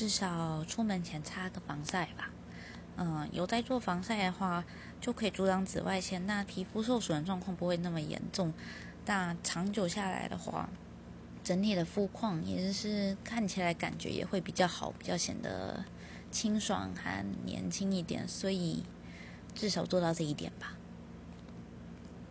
至少出门前擦个防晒吧，嗯，有在做防晒的话，就可以阻挡紫外线，那皮肤受损的状况不会那么严重。那长久下来的话，整体的肤况也就是看起来感觉也会比较好，比较显得清爽还年轻一点。所以至少做到这一点吧。